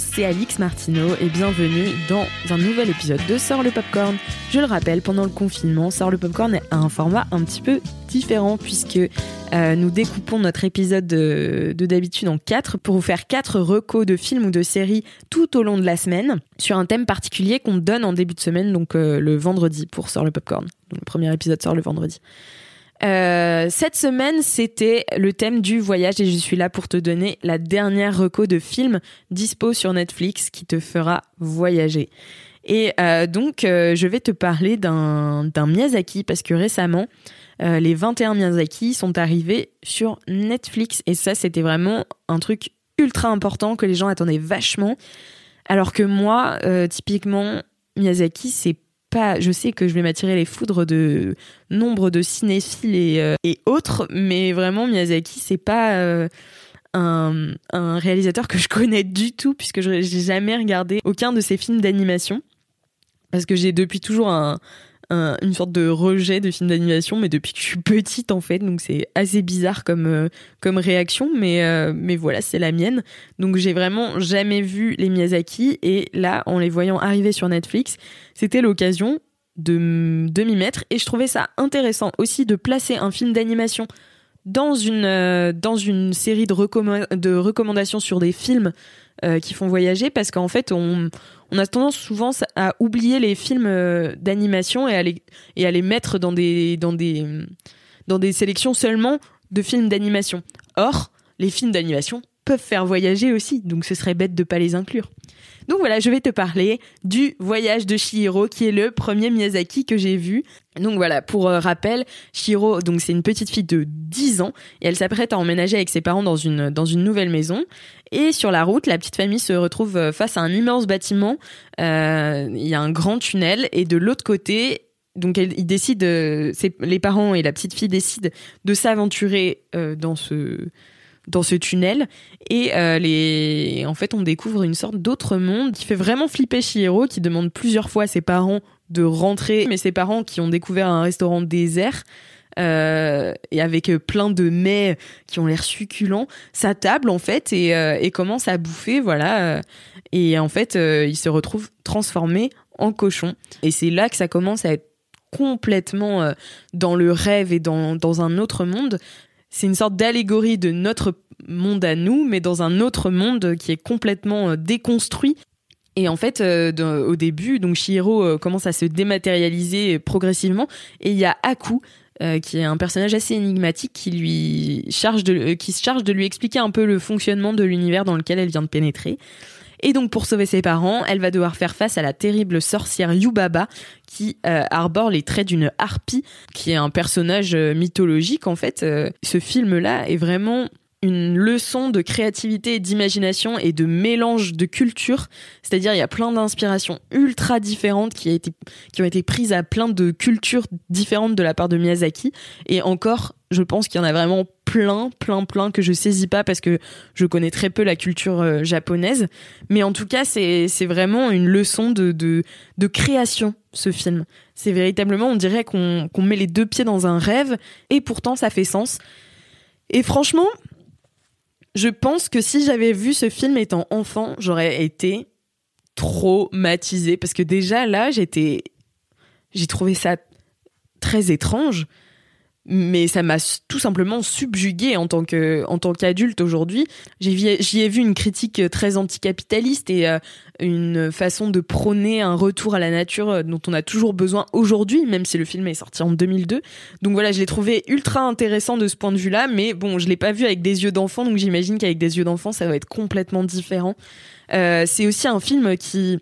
c'est Alix Martineau et bienvenue dans un nouvel épisode de Sort le Popcorn. Je le rappelle, pendant le confinement, Sort le Popcorn a un format un petit peu différent puisque euh, nous découpons notre épisode de, de d'habitude en quatre pour vous faire quatre recos de films ou de séries tout au long de la semaine sur un thème particulier qu'on donne en début de semaine, donc euh, le vendredi pour Sort le Popcorn. Donc, le premier épisode sort le vendredi. Euh, cette semaine, c'était le thème du voyage et je suis là pour te donner la dernière reco de film dispo sur Netflix qui te fera voyager. Et euh, donc, euh, je vais te parler d'un Miyazaki parce que récemment, les 21 Miyazaki sont arrivés sur Netflix et ça, c'était vraiment un truc ultra important que les gens attendaient vachement. Alors que moi, typiquement, Miyazaki, c'est je sais que je vais m'attirer les foudres de nombre de cinéphiles et, euh, autres, mais vraiment Miyazaki, c'est pas euh, un, un réalisateur que je connais du tout puisque je j'ai jamais regardé aucun de ses films d'animation. Parce que j'ai depuis toujours un, un- une sorte de rejet de films d'animation, mais depuis que je suis petite en fait, donc c'est assez bizarre comme euh, comme réaction, mais euh, mais voilà, c'est la mienne. Donc j'ai vraiment jamais vu les Miyazaki. Et là, en les voyant arriver sur Netflix, c'était l'occasion de, de m'y mettre. Et je trouvais ça intéressant aussi de placer un film d'animation dans une euh, dans une série de, de recommandations sur des films euh, qui font voyager parce qu'en fait on on a tendance souvent à oublier les films euh, d'animation et à les et à les mettre dans des dans des dans des sélections seulement de films d'animation. Or, les films d'animation peuvent faire voyager aussi, donc ce serait bête de pas les inclure. Donc voilà, je vais te parler du voyage de Chihiro, qui est le premier Miyazaki que j'ai vu. Donc voilà, pour euh, rappel, Chihiro, donc c'est une petite fille de 10 ans et elle s'apprête à emménager avec ses parents dans une dans une nouvelle maison. Et sur la route, la petite famille se retrouve euh, face à un immense bâtiment. Euh, Il y a un grand tunnel et de l'autre côté, donc ils décident, les parents et la petite fille décident de s'aventurer dans ce dans ce tunnel et euh, les en fait on découvre une sorte d'autre monde qui fait vraiment flipper Chihiro qui demande plusieurs fois à ses parents de rentrer. Mais ses parents qui ont découvert un restaurant désert euh, et avec euh, plein de mets qui ont l'air succulents sa table en fait et, euh, et commence à bouffer voilà et en fait il se retrouve transformé en cochon. Et c'est là que ça commence à être complètement dans le rêve et dans, dans un autre monde c'est une sorte d'allégorie de notre monde à nous, mais dans un autre monde qui est complètement euh, déconstruit. Et en fait, euh, au début, donc Chihiro euh, commence à se dématérialiser progressivement, et il y a Aku, qui est un personnage assez énigmatique qui se charge de lui expliquer un peu le fonctionnement de l'univers dans lequel elle vient de pénétrer. Et donc pour sauver ses parents, elle va devoir faire face à la terrible sorcière Yubaba qui euh, arbore les traits d'une harpie, qui est un personnage euh, mythologique en fait. Euh, ce film-là est vraiment une leçon de créativité d'imagination et de mélange de culture. C'est-à-dire, il y a plein d'inspirations ultra différentes qui, a été, qui ont été prises à plein de cultures différentes de la part de Miyazaki. Et encore, je pense qu'il y en a vraiment plein, plein, plein que je saisis pas parce que je connais très peu la culture euh, japonaise. Mais en tout cas, c'est vraiment une leçon de, de, de création, ce film. C'est véritablement, on dirait qu'on qu'on met les deux pieds dans un rêve et pourtant ça fait sens. Et franchement, je pense que si j'avais vu ce film étant enfant, j'aurais été traumatisée parce que déjà là, j'étais j'ai trouvé ça très étrange mais ça m'a tout simplement subjugué en tant tant qu'adulte aujourd'hui. J'y ai vu une critique très anticapitaliste et euh, une façon de prôner un retour à la nature euh, dont on a toujours besoin aujourd'hui, même si le film est sorti en 2002. Donc voilà, je l'ai trouvé ultra intéressant de ce point de vue-là, mais bon, je l'ai pas vu avec des yeux d'enfant, donc j'imagine qu'avec des yeux d'enfant, ça va être complètement différent. Euh, c'est aussi un film qui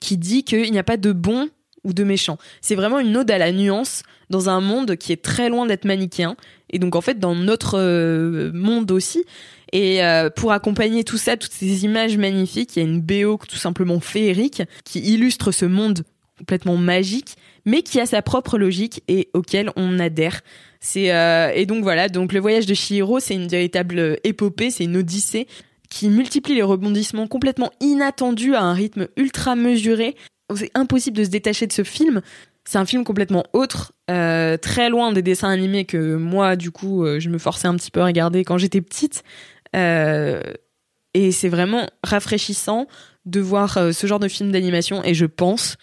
qui dit qu'il n'y a pas de bon ou de méchant. C'est vraiment une ode à la nuance dans un monde qui est très loin d'être manichéen. Et donc en fait dans notre euh, monde aussi. Et euh, pour accompagner tout ça, toutes ces images magnifiques, il y a une BO tout simplement féerique qui illustre ce monde complètement magique, mais qui a sa propre logique et auquel on adhère. C'est euh, et donc voilà, donc le voyage de Chihiro, c'est une véritable épopée, c'est une odyssée qui multiplie les rebondissements complètement inattendus à un rythme ultra mesuré. C'est impossible de se détacher de ce film. C'est un film complètement autre, euh, très loin des dessins animés que moi, du coup, euh, je me forçais un petit peu à regarder quand j'étais petite. Euh, et c'est vraiment rafraîchissant de voir ce genre de film d'animation. Et je pense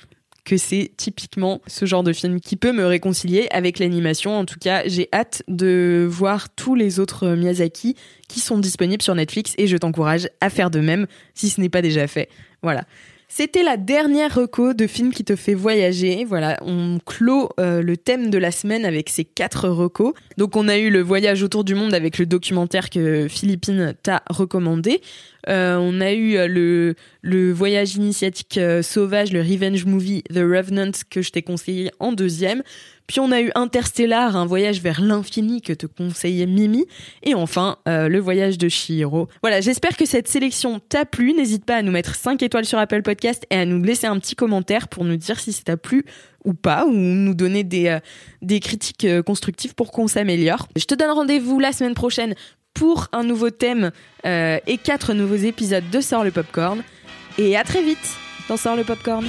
que c'est typiquement ce genre de film qui peut me réconcilier avec l'animation. En tout cas, j'ai hâte de voir tous les autres Miyazaki qui sont disponibles sur Netflix et je t'encourage à faire de même si ce n'est pas déjà fait. Voilà. C'était la dernière reco de film qui te fait voyager. Voilà, on clôt euh, le thème de la semaine avec ces quatre recos. Donc on a eu le voyage autour du monde avec le documentaire que Philippine t'a recommandé. Euh, on a eu euh, le, le voyage initiatique sauvage, le revenge movie The Revenant que je t'ai conseillé en deuxième. Puis on a eu Interstellar, un voyage vers l'infini que te conseillait Mimi. Et enfin, euh, le voyage de Shihiro. Voilà, j'espère que cette sélection t'a plu. N'hésite pas à nous mettre 5 étoiles sur Apple Podcast et à nous laisser un petit commentaire pour nous dire si ça t'a plu ou pas, ou nous donner des, euh, critiques euh, constructives pour qu'on s'améliore. Je te donne rendez-vous la semaine prochaine pour un nouveau thème et quatre nouveaux épisodes de Sort le Popcorn. Et à très vite dans Sort le Popcorn.